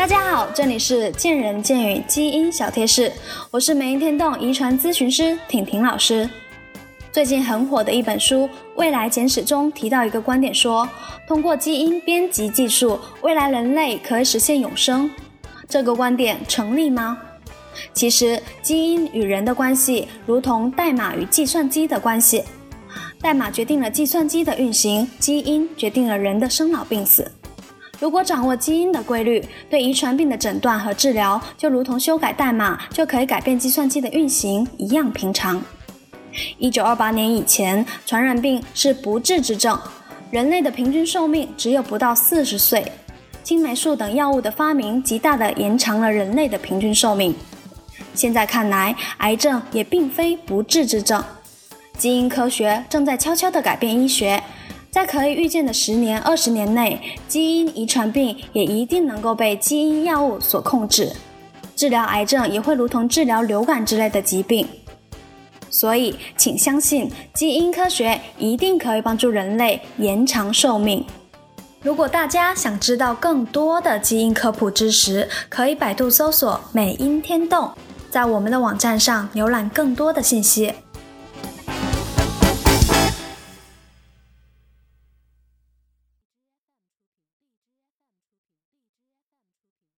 大家好，这里是见人见语基因小贴士，我是美音天动遗传咨询师婷婷老师。最近很火的一本书《未来简史》中提到一个观点，说通过基因编辑技术，未来人类可以实现永生。这个观点成立吗？其实，基因与人的关系如同代码与计算机的关系，代码决定了计算机的运行，基因决定了人的生老病死。如果掌握基因的规律，对遗传病的诊断和治疗就如同修改代码就可以改变计算机的运行一样平常。一九二八年以前，传染病是不治之症，人类的平均寿命只有不到四十岁。青霉素等药物的发明，极大地延长了人类的平均寿命。现在看来，癌症也并非不治之症。基因科学正在悄悄地改变医学。在可以预见的十年、二十年内，基因遗传病也一定能够被基因药物所控制，治疗癌症也会如同治疗流感之类的疾病。所以，请相信基因科学一定可以帮助人类延长寿命。如果大家想知道更多的基因科普知识，可以百度搜索“美音天动”，在我们的网站上浏览更多的信息。